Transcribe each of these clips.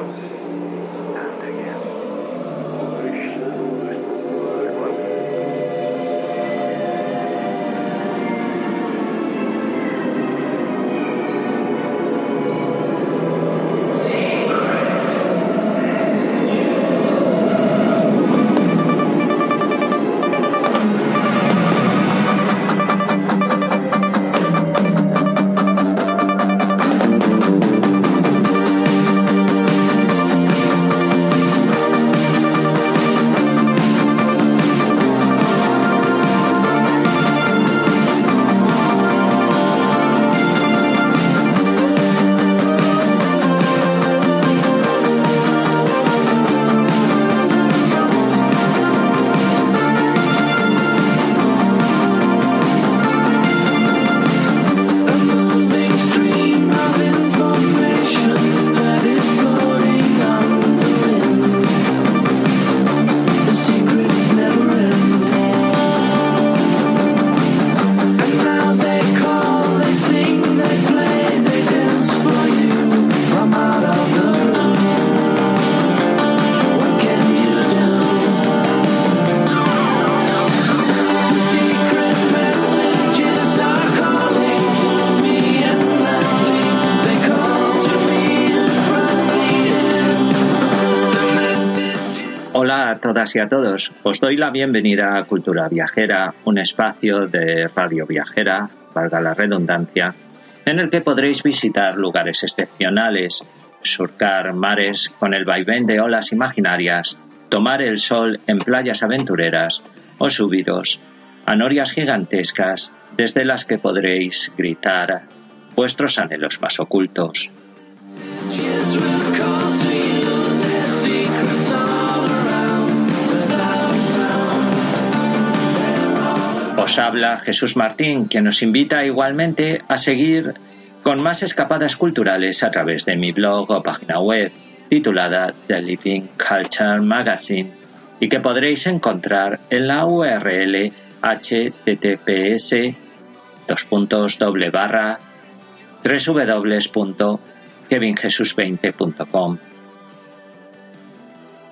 Raúl. Todas y a todos. Os doy la bienvenida a Cultura Viajera, un espacio de radio viajera, valga la redundancia, en el que podréis visitar lugares excepcionales, surcar mares con el vaivén de olas imaginarias, tomar el sol en playas aventureras o subiros a norias gigantescas desde las que podréis gritar vuestros anhelos más ocultos. Os habla Jesús Martín, quien nos invita igualmente a seguir con más escapadas culturales a través de mi blog o página web titulada The Living Culture Magazine y que podréis encontrar en la URL https www.kevinjesus20.com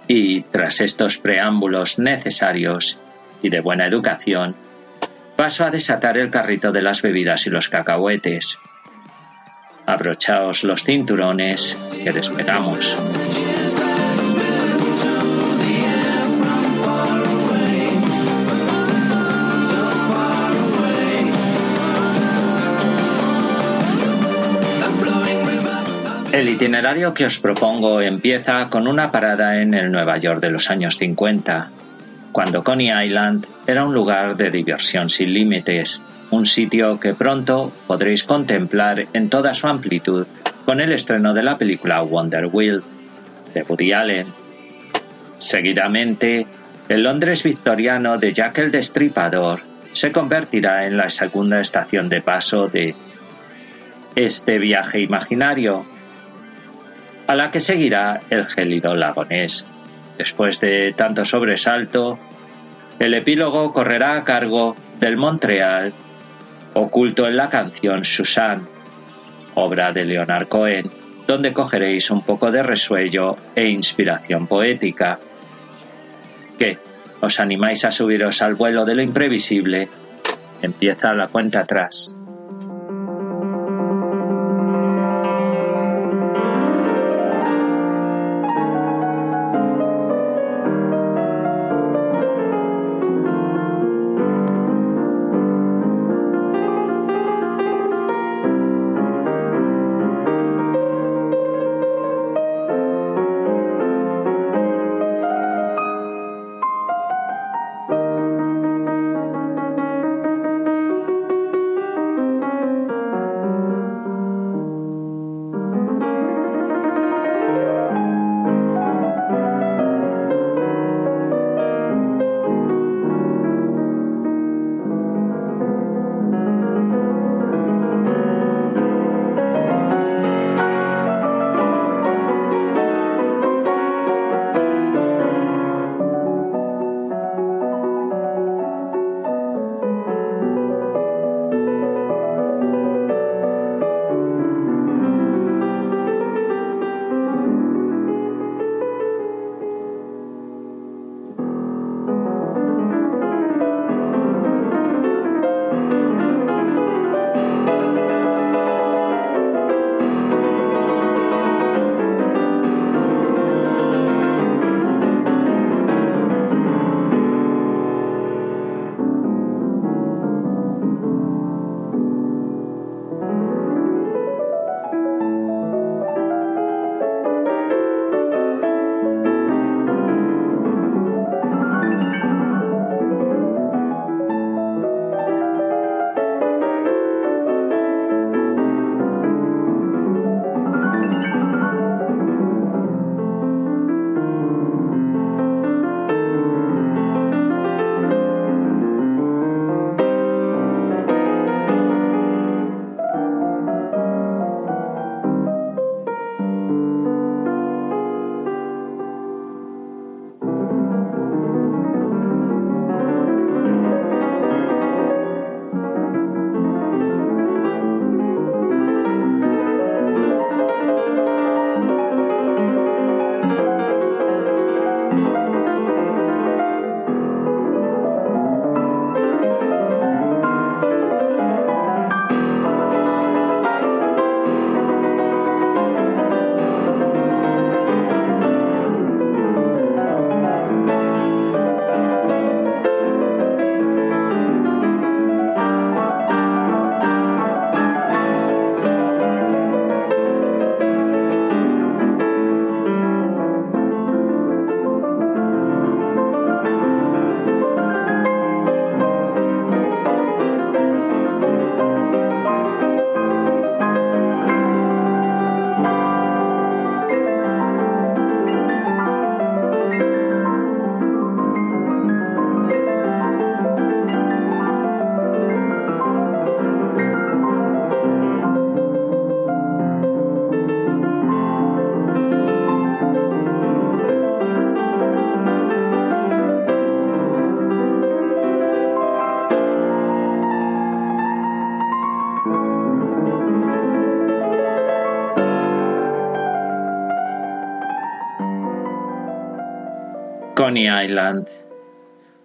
y tras estos preámbulos necesarios y de buena educación paso a desatar el carrito de las bebidas y los cacahuetes. Abrochaos los cinturones que despegamos. El itinerario que os propongo empieza con una parada en el Nueva York de los años 50, cuando Coney Island era un lugar de diversión sin límites, un sitio que pronto podréis contemplar en toda su amplitud con el estreno de la película Wonder Wheel de Woody Allen. Seguidamente, el Londres victoriano de Jack el Destripador se convertirá en la segunda estación de paso de este viaje imaginario, a la que seguirá el gélido lagonés Después de tanto sobresalto, el epílogo correrá a cargo del Montreal, oculto en la canción Susan, obra de Leonard Cohen, donde cogeréis un poco de resuello e inspiración poética. ¿Qué? ¿Os animáis a subiros al vuelo de lo imprevisible? Empieza la cuenta atrás.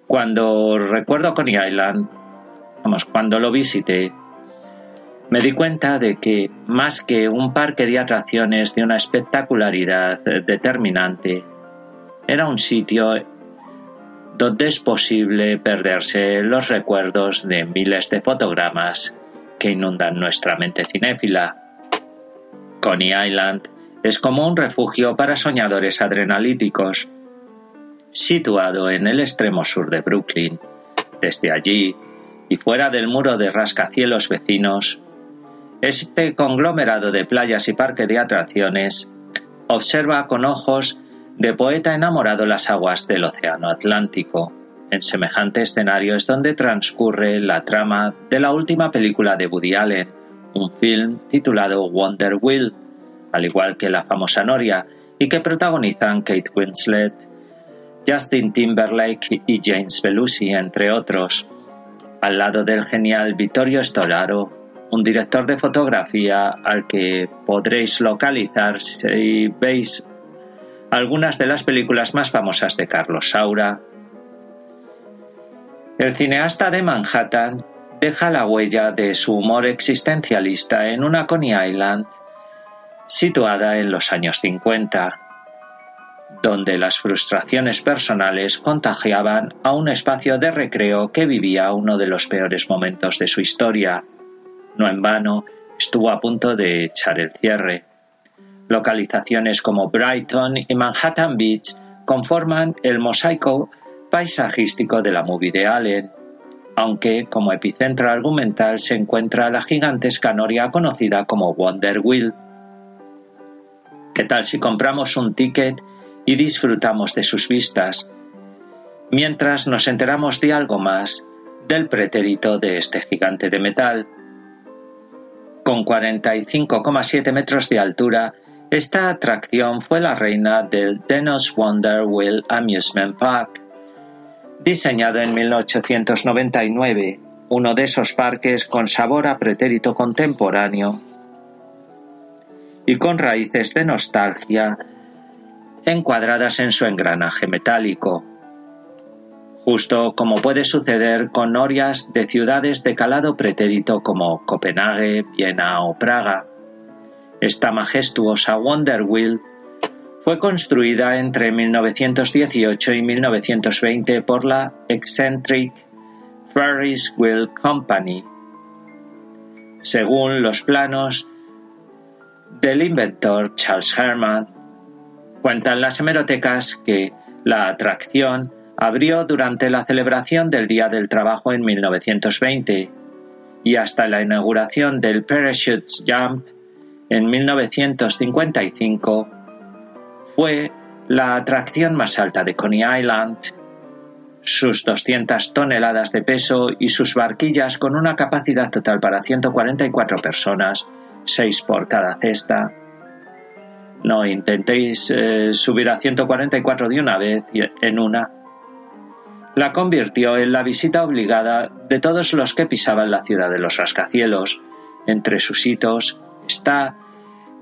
Cuando recuerdo Coney Island, vamos, cuando lo visité, me di cuenta de que más que un parque de atracciones de una espectacularidad determinante, era un sitio donde es posible perderse los recuerdos de miles de fotogramas que inundan nuestra mente cinéfila. Coney Island es como un refugio para soñadores adrenalíticos. Situado en el extremo sur de Brooklyn, desde allí y fuera del muro de rascacielos vecinos, este conglomerado de playas y parque de atracciones observa con ojos de poeta enamorado las aguas del Océano Atlántico. En semejante escenario es donde transcurre la trama de la última película de Woody Allen, un film titulado Wonder Wheel, al igual que la famosa Noria, y que protagonizan Kate Winslet, Justin Timberlake y James Belushi, entre otros, al lado del genial Vittorio Storaro, un director de fotografía al que podréis localizar si veis algunas de las películas más famosas de Carlos Saura. El cineasta de Manhattan deja la huella de su humor existencialista en una Coney Island situada en los años 50, donde las frustraciones personales contagiaban a un espacio de recreo que vivía uno de los peores momentos de su historia. No en vano, estuvo a punto de echar el cierre. Localizaciones como Brighton y Manhattan Beach conforman el mosaico paisajístico de la movie de Allen, aunque como epicentro argumental se encuentra la gigantesca noria conocida como Wonder Wheel. ¿Qué tal si compramos un ticket y disfrutamos de sus vistas, mientras nos enteramos de algo más del pretérito de este gigante de metal? Con 45,7 metros de altura, esta atracción fue la reina del Dennis Wonder Wheel Amusement Park. Diseñado en 1899, uno de esos parques con sabor a pretérito contemporáneo y con raíces de nostalgia encuadradas en su engranaje metálico justo como puede suceder con norias de ciudades de calado pretérito como Copenhague, Viena o Praga. Esta majestuosa Wonder Wheel fue construida entre 1918 y 1920 por la Eccentric Ferris Wheel Company. Según los planos del inventor Charles Herman, cuentan las hemerotecas que la atracción abrió durante la celebración del Día del Trabajo en 1920 y hasta la inauguración del Parachute Jump en 1955 fue la atracción más alta de Coney Island. Sus 200 toneladas de peso y sus barquillas con una capacidad total para 144 personas, 6 por cada cesta. No intentéis eh, subir a 144 de una vez en una la convirtió en la visita obligada de todos los que pisaban la ciudad de los rascacielos. Entre sus hitos está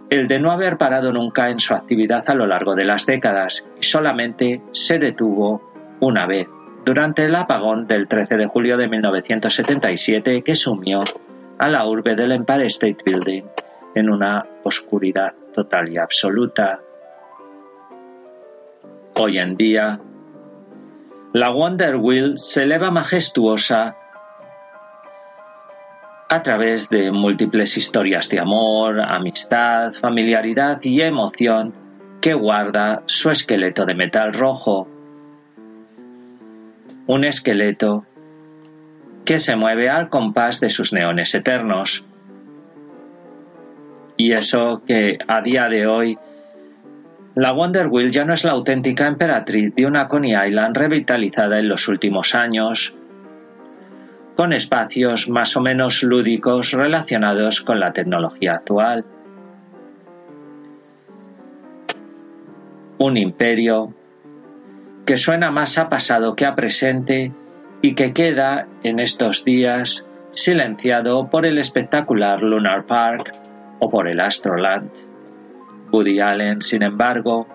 el de no haber parado nunca en su actividad a lo largo de las décadas y solamente se detuvo una vez, durante el apagón del 13 de julio de 1977 que sumió a la urbe del Empire State Building en una oscuridad total y absoluta. Hoy en día, la Wonder Wheel se eleva majestuosa a través de múltiples historias de amor, amistad, familiaridad y emoción que guarda su esqueleto de metal rojo. Un esqueleto que se mueve al compás de sus neones eternos. Y eso que a día de hoy la Wonder Wheel ya no es la auténtica emperatriz de una Coney Island revitalizada en los últimos años, con espacios más o menos lúdicos relacionados con la tecnología actual. Un imperio que suena más a pasado que a presente y que queda en estos días silenciado por el espectacular Lunar Park o por el Astroland. Woody Allen, sin embargo,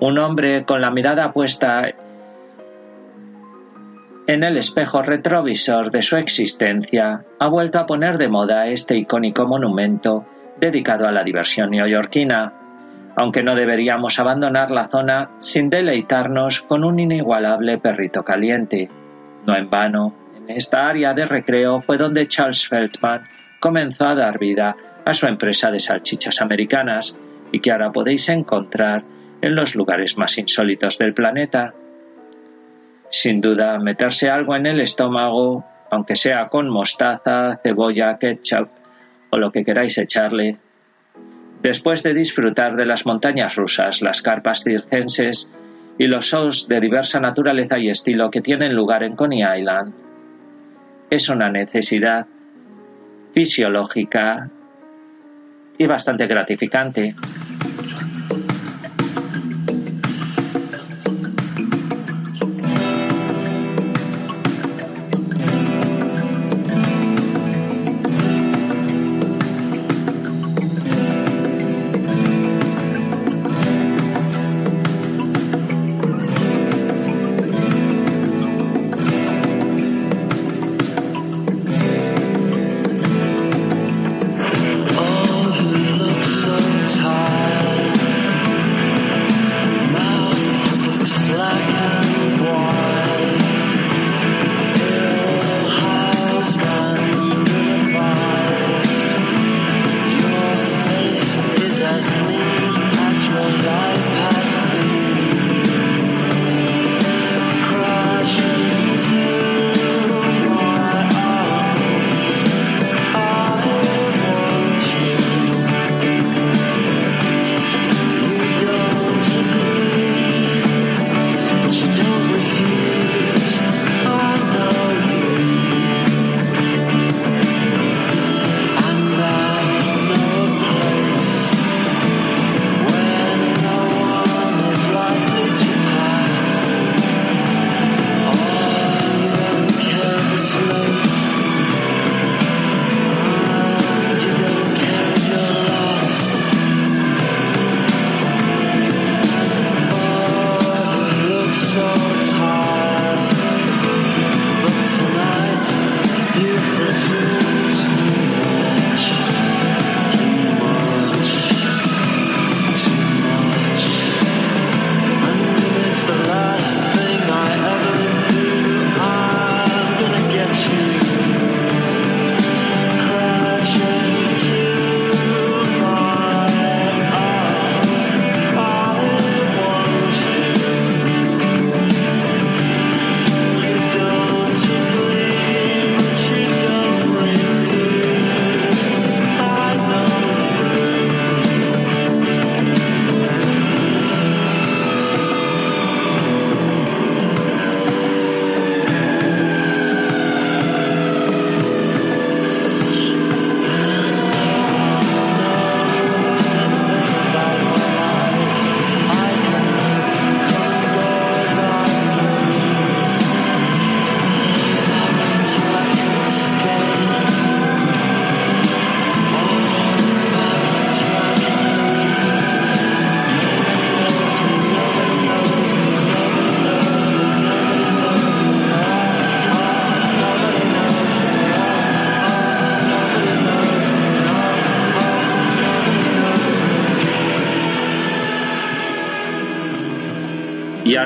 Un hombre con la mirada puesta en el espejo retrovisor de su existencia ha vuelto a poner de moda este icónico monumento dedicado a la diversión neoyorquina, aunque no deberíamos abandonar la zona sin deleitarnos con un inigualable perrito caliente. No en vano, en esta área de recreo fue donde Charles Feldman comenzó a dar vida a su empresa de salchichas americanas y que ahora podéis encontrar en los lugares más insólitos del planeta. Sin duda, meterse algo en el estómago, aunque sea con mostaza, cebolla, ketchup o lo que queráis echarle. Después de disfrutar de las montañas rusas, las carpas circenses y los shows de diversa naturaleza y estilo que tienen lugar en Coney Island, es una necesidad fisiológica y bastante gratificante.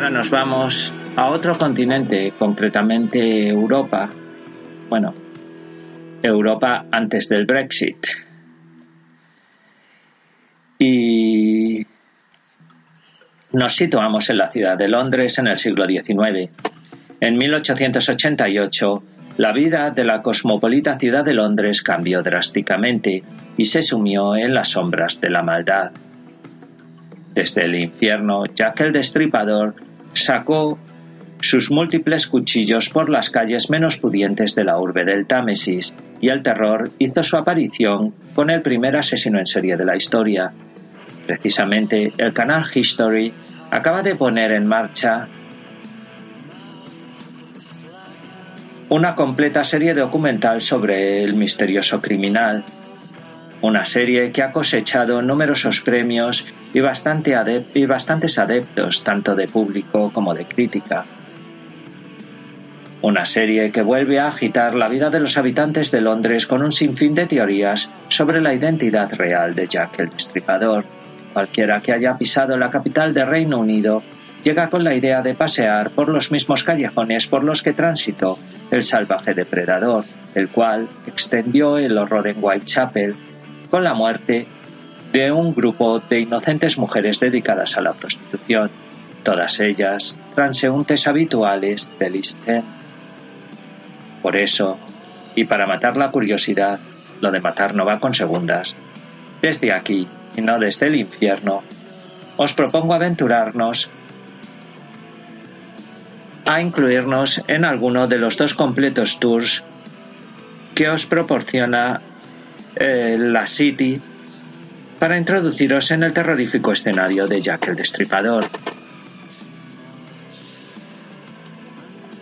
Ahora nos vamos a otro continente, concretamente Europa. Bueno, Europa antes del Brexit. Y nos situamos en la ciudad de Londres en el siglo XIX. En 1888, la vida de la cosmopolita ciudad de Londres cambió drásticamente y se sumió en las sombras de la maldad. Desde el infierno, Jack el Destripador sacó sus múltiples cuchillos por las calles menos pudientes de la urbe del Támesis, y el terror hizo su aparición con el primer asesino en serie de la historia. Precisamente, el canal History acaba de poner en marcha una completa serie documental sobre el misterioso criminal. Una serie que ha cosechado numerosos premios y, bastante bastantes adeptos tanto de público como de crítica. Una serie que vuelve a agitar la vida de los habitantes de Londres con un sinfín de teorías sobre la identidad real de Jack el Destripador. Cualquiera que haya pisado la capital del Reino Unido llega con la idea de pasear por los mismos callejones por los que transitó el salvaje depredador, el cual extendió el horror en Whitechapel con la muerte de un grupo de inocentes mujeres dedicadas a la prostitución, todas ellas transeúntes habituales del End. Por eso, y para matar la curiosidad, lo de matar no va con segundas, desde aquí y no desde el infierno, os propongo aventurarnos a incluirnos en alguno de los dos completos tours que os proporciona eh, la City para introduciros en el terrorífico escenario de Jack el Destripador.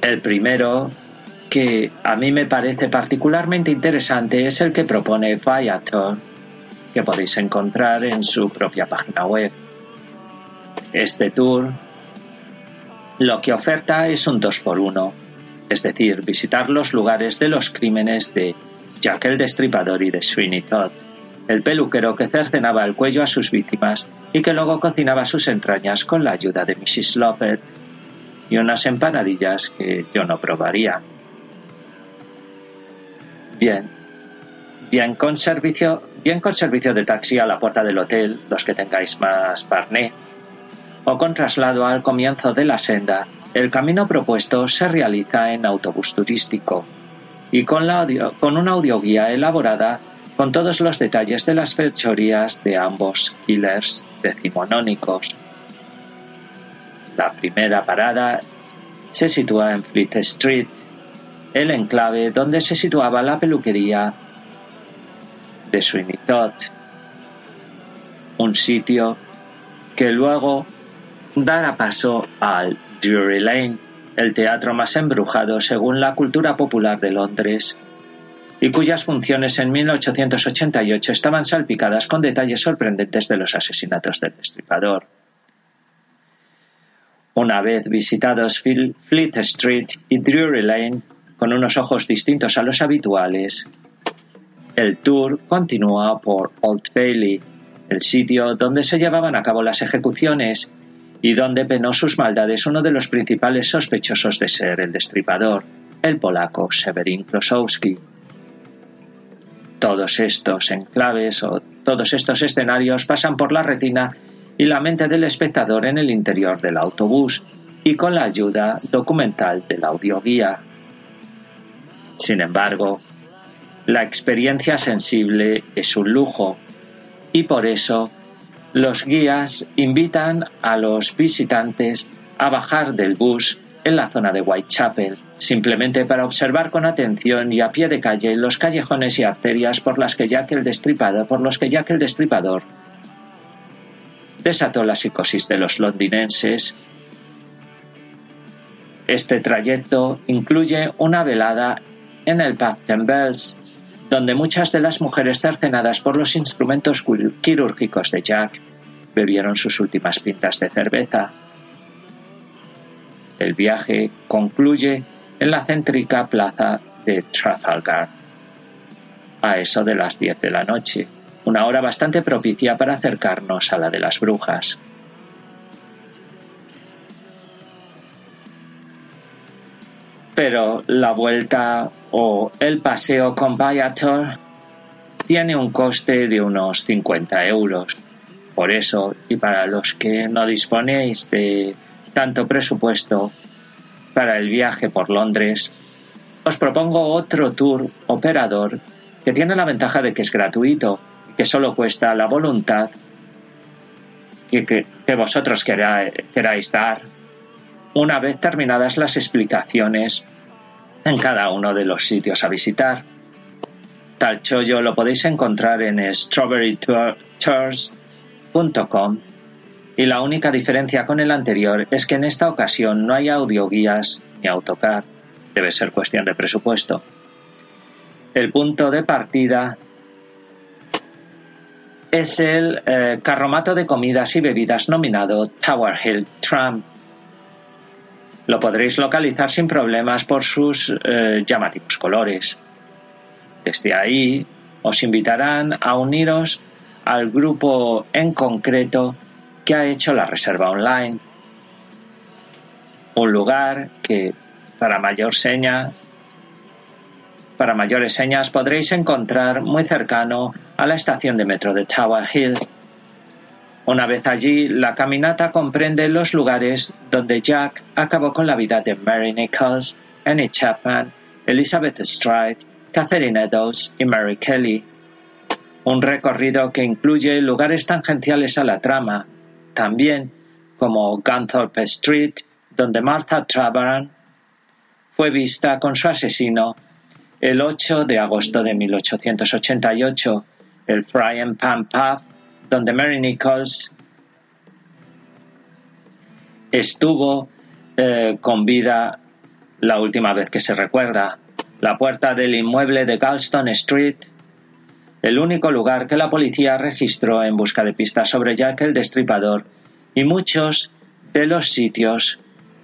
El primero, que a mí me parece particularmente interesante, es el que propone Viator, que podéis encontrar en su propia página web. Este tour lo que oferta es un 2 por 1 es decir, visitar los lugares de los crímenes de Jack el Destripador y de Sweeney Todd, el peluquero que cercenaba el cuello a sus víctimas y que luego cocinaba sus entrañas con la ayuda de Mrs. Loppet y unas empanadillas que yo no probaría. Bien, bien con servicio, bien con servicio de taxi a la puerta del hotel, los que tengáis más parné, o con traslado al comienzo de la senda, el camino propuesto se realiza en autobús turístico y con, la con una audioguía elaborada con todos los detalles de las fechorías de ambos killers decimonónicos. La primera parada se sitúa en Fleet Street, el enclave donde se situaba la peluquería de Sweeney Todd, un sitio que luego dará paso al Drury Lane, el teatro más embrujado según la cultura popular de Londres, y cuyas funciones en 1888 estaban salpicadas con detalles sorprendentes de los asesinatos del destripador. Una vez visitados Fleet Street y Drury Lane, con unos ojos distintos a los habituales, el tour continúa por Old Bailey, el sitio donde se llevaban a cabo las ejecuciones y donde penó sus maldades uno de los principales sospechosos de ser el destripador, el polaco Severin Klosowski. Todos estos enclaves o todos estos escenarios pasan por la retina y la mente del espectador en el interior del autobús y con la ayuda documental del audioguía. Sin embargo, la experiencia sensible es un lujo y por eso los guías invitan a los visitantes a bajar del bus en la zona de Whitechapel, simplemente para observar con atención y a pie de calle los callejones y arterias por las que Jack el Destripador, por los que el Destripador desató la psicosis de los londinenses. Este trayecto incluye una velada en el Pub Bells, donde muchas de las mujeres cercenadas por los instrumentos quirúrgicos de Jack bebieron sus últimas pintas de cerveza. El viaje concluye en la céntrica plaza de Trafalgar, a eso de las 10 de la noche, una hora bastante propicia para acercarnos a la de las brujas. Pero la vuelta o el paseo con Viator tiene un coste de unos 50 euros. Por eso, y para los que no disponéis de tanto presupuesto para el viaje por Londres, os propongo otro tour operador que tiene la ventaja de que es gratuito que solo cuesta la voluntad que, que vosotros queráis dar una vez terminadas las explicaciones en cada uno de los sitios a visitar. Tal chollo lo podéis encontrar en strawberrytours.com y la única diferencia con el anterior es que en esta ocasión no hay audioguías ni autocar. Debe ser cuestión de presupuesto. El punto de partida es el eh, carromato de comidas y bebidas nominado Tower Hill Tram. Lo podréis localizar sin problemas por sus eh, llamativos colores. Desde ahí os invitarán a uniros al grupo en concreto que ha hecho la reserva online. Un lugar que, para para mayores señas podréis encontrar muy cercano a la estación de metro de Tower Hill. Una vez allí, la caminata comprende los lugares donde Jack acabó con la vida de Mary Nichols, Annie Chapman, Elizabeth Stride, Catherine Eddowes y Mary Kelly. Un recorrido que incluye lugares tangenciales a la trama, también como Gunthorpe Street, donde Martha Trabaran fue vista con su asesino el 8 de agosto de 1888, el Frying Pan Pub, donde Mary Nichols estuvo eh, con vida la última vez que se recuerda, la puerta del inmueble de Galston Street, el único lugar que la policía registró en busca de pistas sobre Jack el Destripador y muchos de los sitios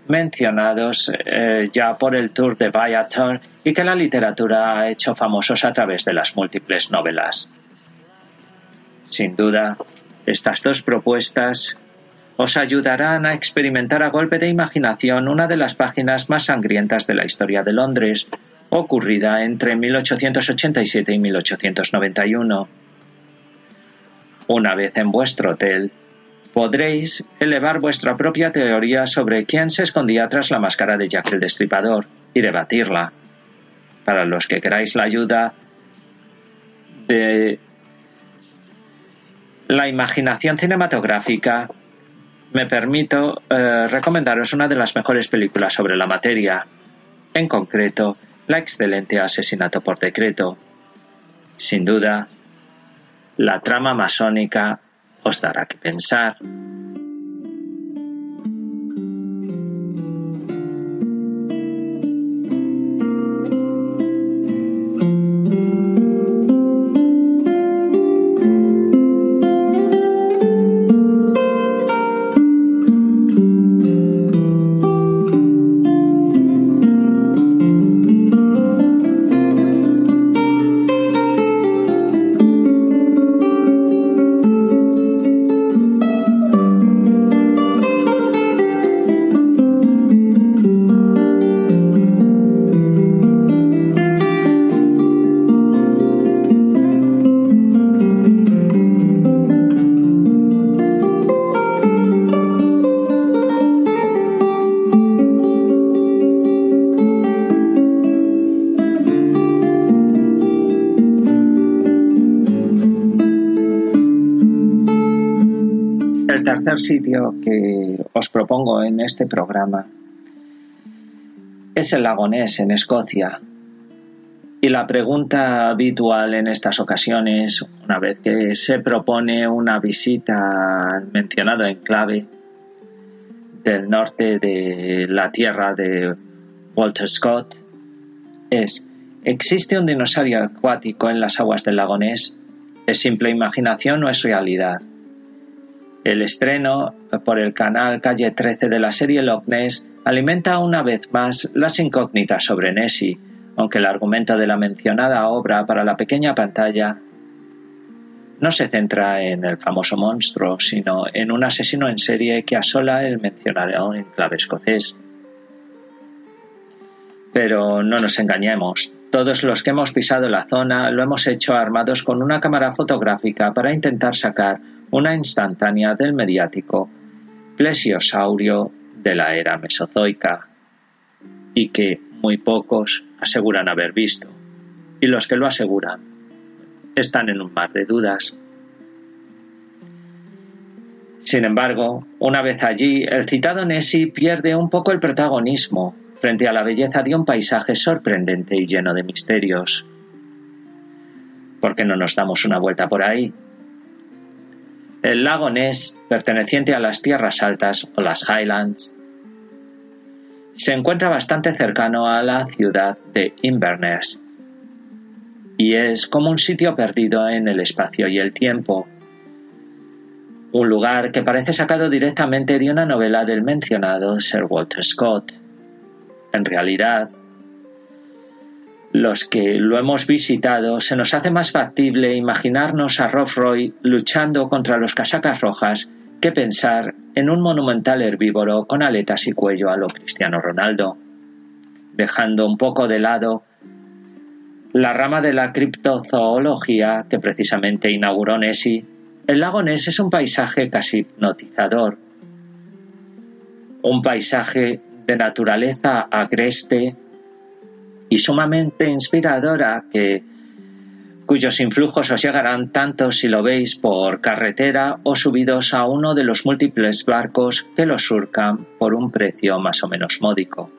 mencionados eh, ya por el Tour de Viator y que la literatura ha hecho famosos a través de las múltiples novelas. Sin duda, estas dos propuestas os ayudarán a experimentar a golpe de imaginación una de las páginas más sangrientas de la historia de Londres, ocurrida entre 1887 y 1891. Una vez en vuestro hotel, podréis elevar vuestra propia teoría sobre quién se escondía tras la máscara de Jack el Destripador y debatirla. Para los que queráis la ayuda de la imaginación cinematográfica, me permito eh, recomendaros una de las mejores películas sobre la materia, en concreto, la excelente Asesinato por Decreto. Sin duda, la trama masónica os dará que pensar. Este programa es el lago Ness en Escocia. Y la pregunta habitual en estas ocasiones, una vez que se propone una visita al mencionado enclave del norte de la tierra de Walter Scott, es, ¿existe un dinosaurio acuático en las aguas del lago Ness? ¿Es simple imaginación o es realidad? El estreno por el canal Calle 13 de la serie Loch Ness alimenta una vez más las incógnitas sobre Nessie, aunque el argumento de la mencionada obra para la pequeña pantalla no se centra en el famoso monstruo, sino en un asesino en serie que asola el mencionado enclave escocés. Pero no nos engañemos, todos los que hemos pisado la zona lo hemos hecho armados con una cámara fotográfica para intentar sacar una instantánea del mediático plesiosaurio de la era mesozoica, y que muy pocos aseguran haber visto, y los que lo aseguran están en un mar de dudas. Sin embargo, una vez allí, el citado Nessie pierde un poco el protagonismo frente a la belleza de un paisaje sorprendente y lleno de misterios. ¿Por qué no nos damos una vuelta por ahí? El lago Ness, perteneciente a las tierras altas o las Highlands, se encuentra bastante cercano a la ciudad de Inverness y es como un sitio perdido en el espacio y el tiempo, un lugar que parece sacado directamente de una novela del mencionado Sir Walter Scott. En realidad, los que lo hemos visitado se nos hace más factible imaginarnos a Rob Roy luchando contra los casacas rojas que pensar en un monumental herbívoro con aletas y cuello a lo Cristiano Ronaldo, dejando un poco de lado la rama de la criptozoología que precisamente inauguró Nessie, el lago Ness es un paisaje casi hipnotizador, un paisaje de naturaleza agreste y sumamente inspiradora que cuyos influjos os llegarán tanto si lo veis por carretera o subidos a uno de los múltiples barcos que lo surcan por un precio más o menos módico.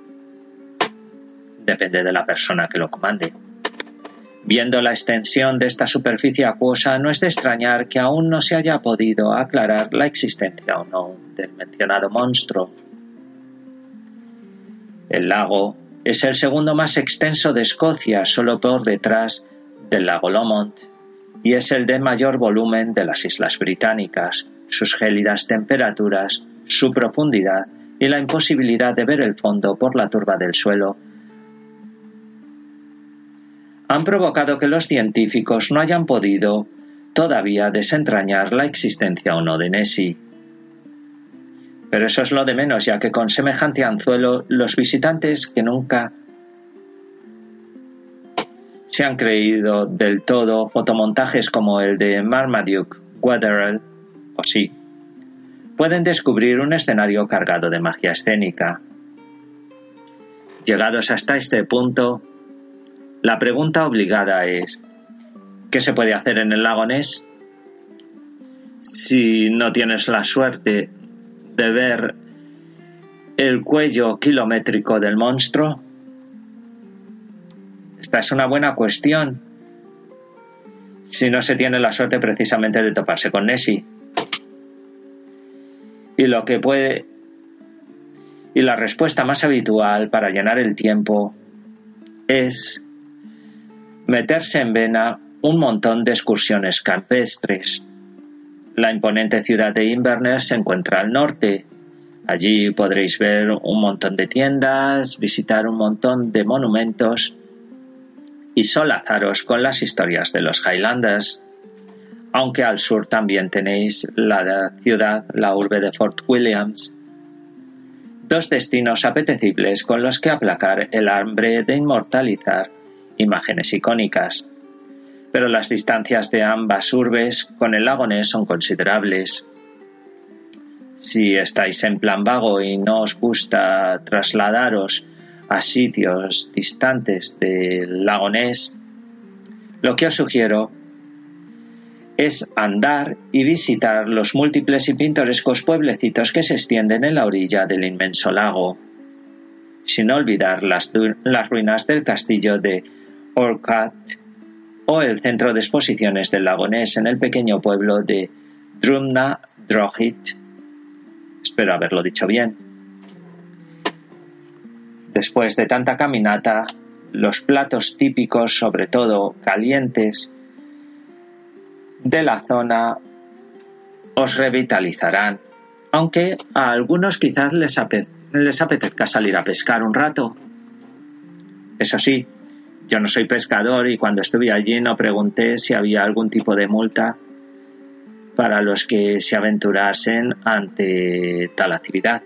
Depende de la persona que lo comande. Viendo la extensión de esta superficie acuosa, no es de extrañar que aún no se haya podido aclarar la existencia o no del mencionado monstruo. El lago es el segundo más extenso de Escocia, solo por detrás del lago Lomond, y es el de mayor volumen de las islas británicas. Sus gélidas temperaturas, su profundidad y la imposibilidad de ver el fondo por la turba del suelo han provocado que los científicos no hayan podido todavía desentrañar la existencia o no de Nessie. Pero eso es lo de menos, ya que con semejante anzuelo los visitantes que nunca se han creído del todo fotomontajes como el de Marmaduke Wetherell, o sí, pueden descubrir un escenario cargado de magia escénica. Llegados hasta este punto, la pregunta obligada es, ¿qué se puede hacer en el lago Ness? Si no tienes la suerte de ver el cuello kilométrico del monstruo. Esta es una buena cuestión. Si no se tiene la suerte precisamente de toparse con Nessie. Y lo que puede. Y la respuesta más habitual para llenar el tiempo es meterse en vena un montón de excursiones campestres. La imponente ciudad de Inverness se encuentra al norte. Allí podréis ver un montón de tiendas, visitar un montón de monumentos y solazaros con las historias de los Highlanders. Aunque al sur también tenéis la ciudad, la urbe de Fort Williams. Dos destinos apetecibles con los que aplacar el hambre de inmortalizar imágenes icónicas. Pero las distancias de ambas urbes con el lago Ness son considerables. Si estáis en plan vago y no os gusta trasladaros a sitios distantes del lago Ness, lo que os sugiero es andar y visitar los múltiples y pintorescos pueblecitos que se extienden en la orilla del inmenso lago, sin olvidar las, las ruinas del castillo de Orcat o el centro de exposiciones del lago Ness en el pequeño pueblo de Drumna Droghit. Espero haberlo dicho bien. Después de tanta caminata, los platos típicos, sobre todo calientes, de la zona os revitalizarán, aunque a algunos quizás les apetezca salir a pescar un rato. Eso sí, yo no soy pescador y cuando estuve allí no pregunté si había algún tipo de multa para los que se aventurasen ante tal actividad.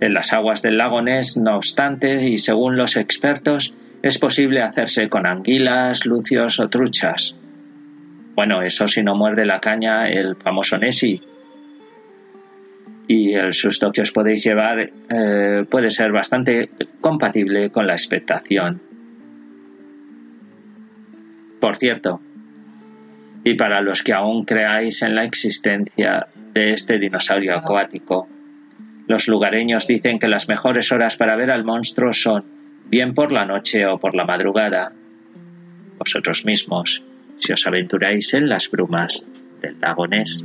En las aguas del lago Ness, no obstante, y según los expertos, es posible hacerse con anguilas, lucios o truchas. Bueno, eso si no muerde la caña el famoso Nessie, y el susto que os podéis llevar eh, puede ser bastante compatible con la expectación. Por cierto, y para los que aún creáis en la existencia de este dinosaurio acuático, los lugareños dicen que las mejores horas para ver al monstruo son bien por la noche o por la madrugada. Vosotros mismos, si os aventuráis en las brumas del lago Ness.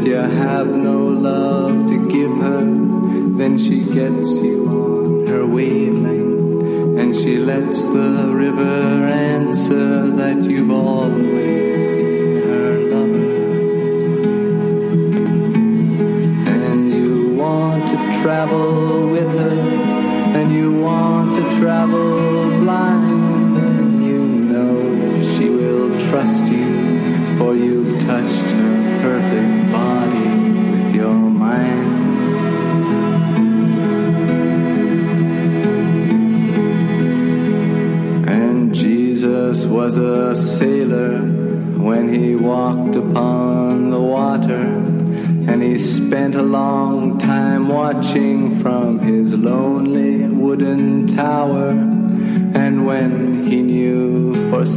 that you have no love to give her, then she gets you on her wavelength. And she lets the river answer that you've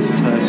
this time.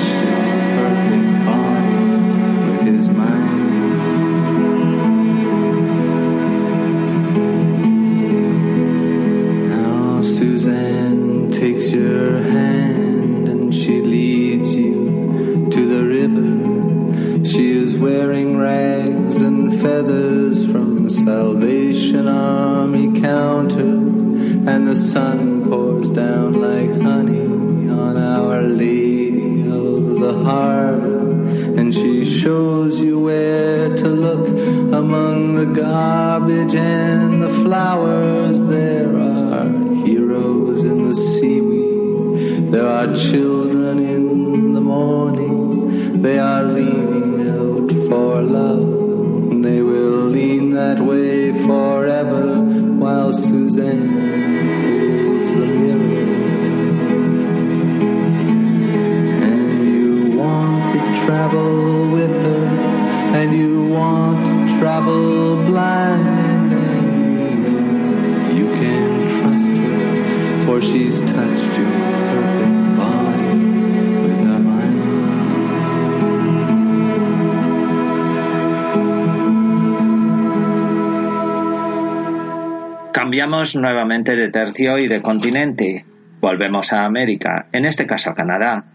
Nuevamente de tercio y de continente. Volvemos a América, en este caso a Canadá.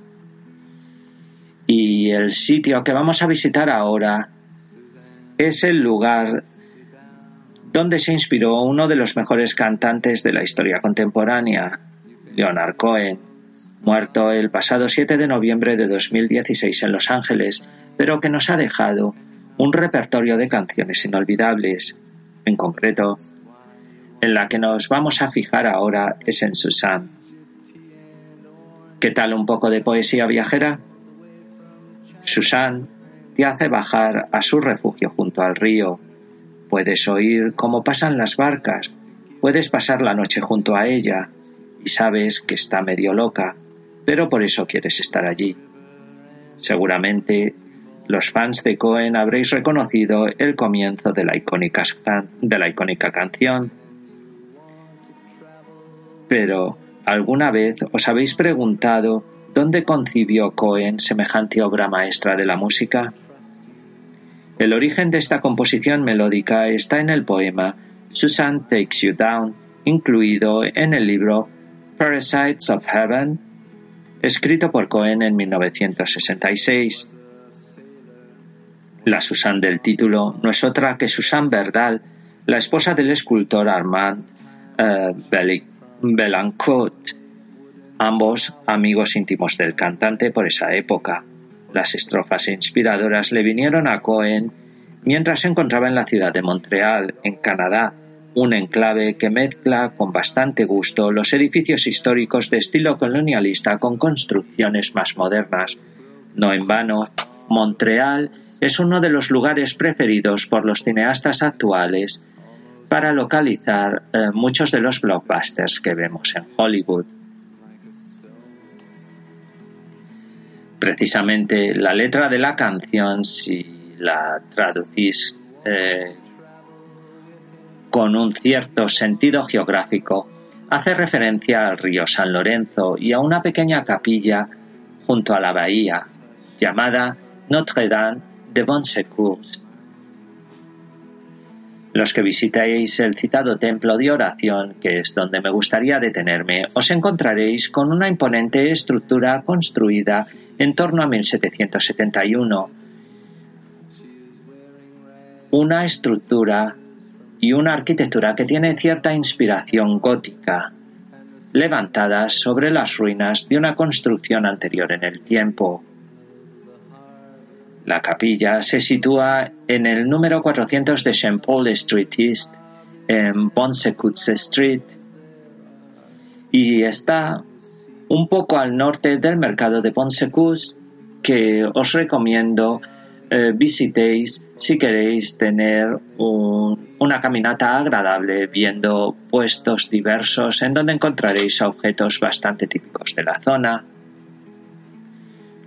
Y el sitio que vamos a visitar ahora es el lugar donde se inspiró uno de los mejores cantantes de la historia contemporánea, Leonard Cohen, muerto el pasado 7 de noviembre de 2016 en Los Ángeles, pero que nos ha dejado un repertorio de canciones inolvidables. En concreto, en la que nos vamos a fijar ahora es en Susan. ¿Qué tal un poco de poesía viajera? Susan te hace bajar a su refugio junto al río. Puedes oír cómo pasan las barcas, puedes pasar la noche junto a ella y sabes que está medio loca, pero por eso quieres estar allí. Seguramente los fans de Cohen habréis reconocido el comienzo de la icónica, de la icónica canción. Pero, ¿alguna vez os habéis preguntado dónde concibió Cohen semejante obra maestra de la música? El origen de esta composición melódica está en el poema Susan Takes You Down, incluido en el libro Parasites of Heaven, escrito por Cohen en 1966. La Susan del título no es otra que Susan Verdal, la esposa del escultor Armand eh, Belancourt, ambos amigos íntimos del cantante por esa época. Las estrofas inspiradoras le vinieron a Cohen mientras se encontraba en la ciudad de Montreal, en Canadá, un enclave que mezcla con bastante gusto los edificios históricos de estilo colonialista con construcciones más modernas. No en vano, Montreal es uno de los lugares preferidos por los cineastas actuales para localizar eh, muchos de los blockbusters que vemos en Hollywood. Precisamente la letra de la canción, si la traducís eh, con un cierto sentido geográfico, hace referencia al río San Lorenzo y a una pequeña capilla junto a la bahía, llamada Notre-Dame de Bon Secours. Los que visitéis el citado templo de oración, que es donde me gustaría detenerme, os encontraréis con una imponente estructura construida en torno a 1771. Una estructura y una arquitectura que tiene cierta inspiración gótica, levantadas sobre las ruinas de una construcción anterior en el tiempo. La capilla se sitúa en el número 400 de St. Paul Street East, en Bonsecoutse Street, y está un poco al norte del mercado de Ponsecus, que os recomiendo eh, visitéis si queréis tener una caminata agradable viendo puestos diversos en donde encontraréis objetos bastante típicos de la zona.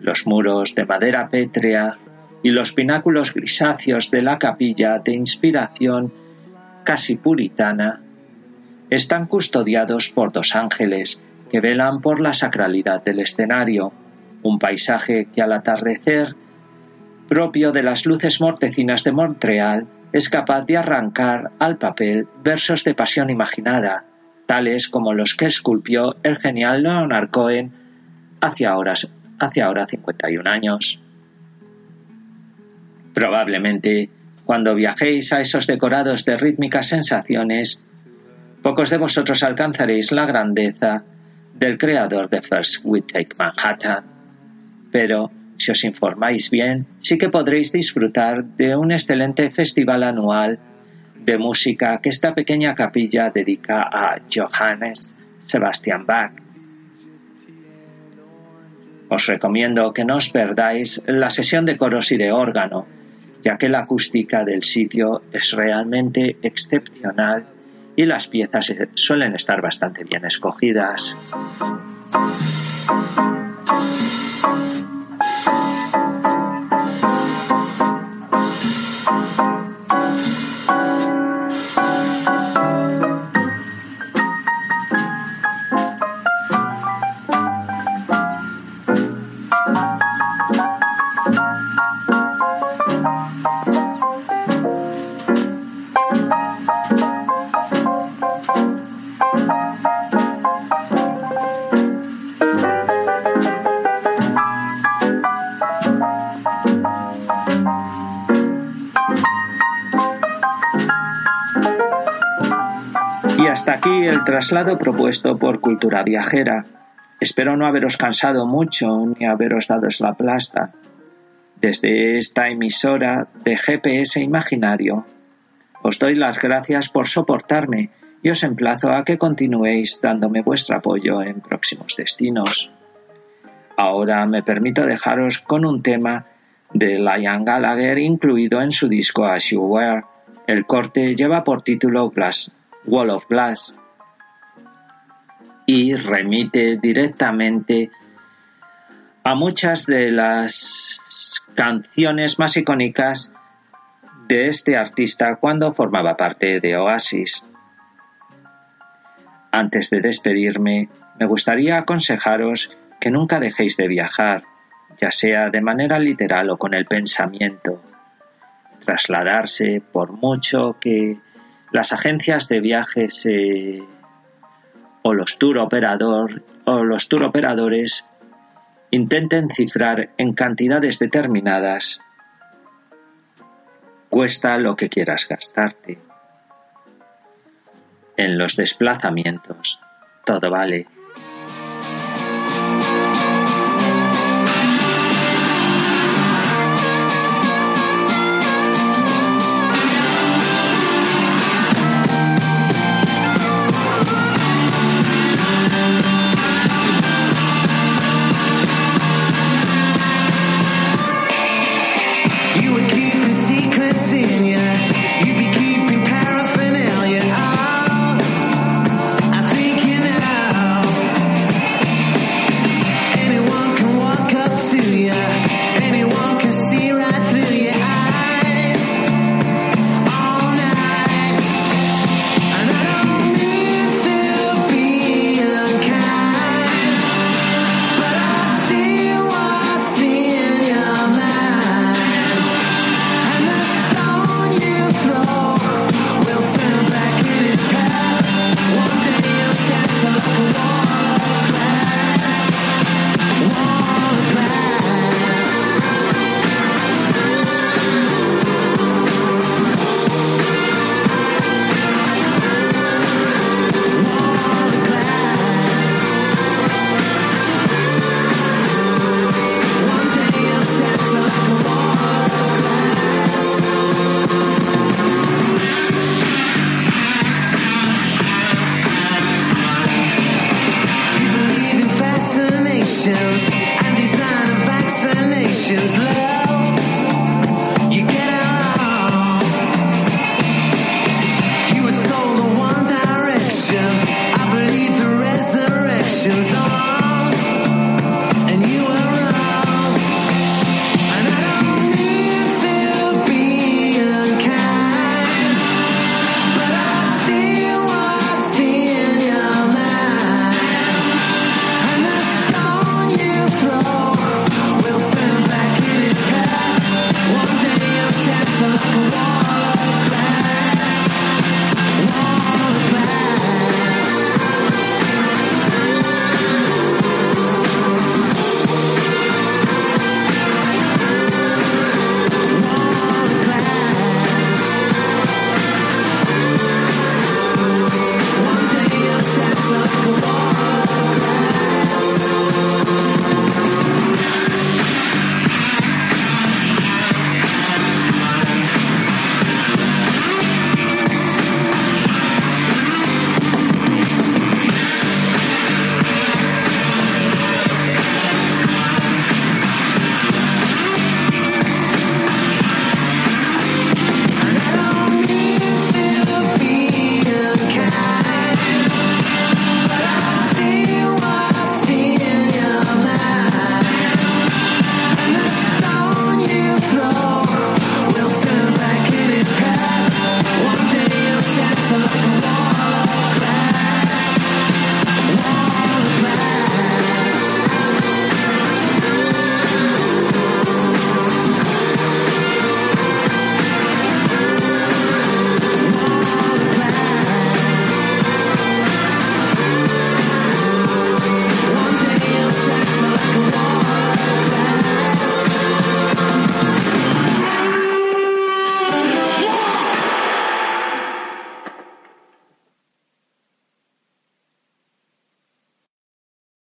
Los muros de madera pétrea y los pináculos grisáceos de la capilla de inspiración casi puritana están custodiados por dos ángeles que velan por la sacralidad del escenario, un paisaje que al atardecer, propio de las luces mortecinas de Montreal, es capaz de arrancar al papel versos de pasión imaginada, tales como los que esculpió el genial Leonard Cohen hace ahora, hace ahora 51 años. Probablemente, cuando viajéis a esos decorados de rítmicas sensaciones, pocos de vosotros alcanzaréis la grandeza del creador de First We Take Manhattan. Pero, si os informáis bien, sí que podréis disfrutar de un excelente festival anual de música que esta pequeña capilla dedica a Johannes Sebastian Bach. Os recomiendo que no os perdáis la sesión de coros y de órgano, ya que la acústica del sitio es realmente excepcional y las piezas suelen estar bastante bien escogidas. Traslado propuesto por Cultura Viajera. Espero no haberos cansado mucho ni haberos dado la plasta. Desde esta emisora de GPS Imaginario, os doy las gracias por soportarme y os emplazo a que continuéis dándome vuestro apoyo en próximos destinos. Ahora me permito dejaros con un tema de Lion Gallagher incluido en su disco As You Were. El corte lleva por título Glass Wall of Glass y remite directamente a muchas de las canciones más icónicas de este artista cuando formaba parte de Oasis. Antes de despedirme, me gustaría aconsejaros que nunca dejéis de viajar, ya sea de manera literal o con el pensamiento. Trasladarse, por mucho que las agencias de viajes o los tour operador o los tour operadores intenten cifrar en cantidades determinadas cuesta lo que quieras gastarte. En los desplazamientos todo vale.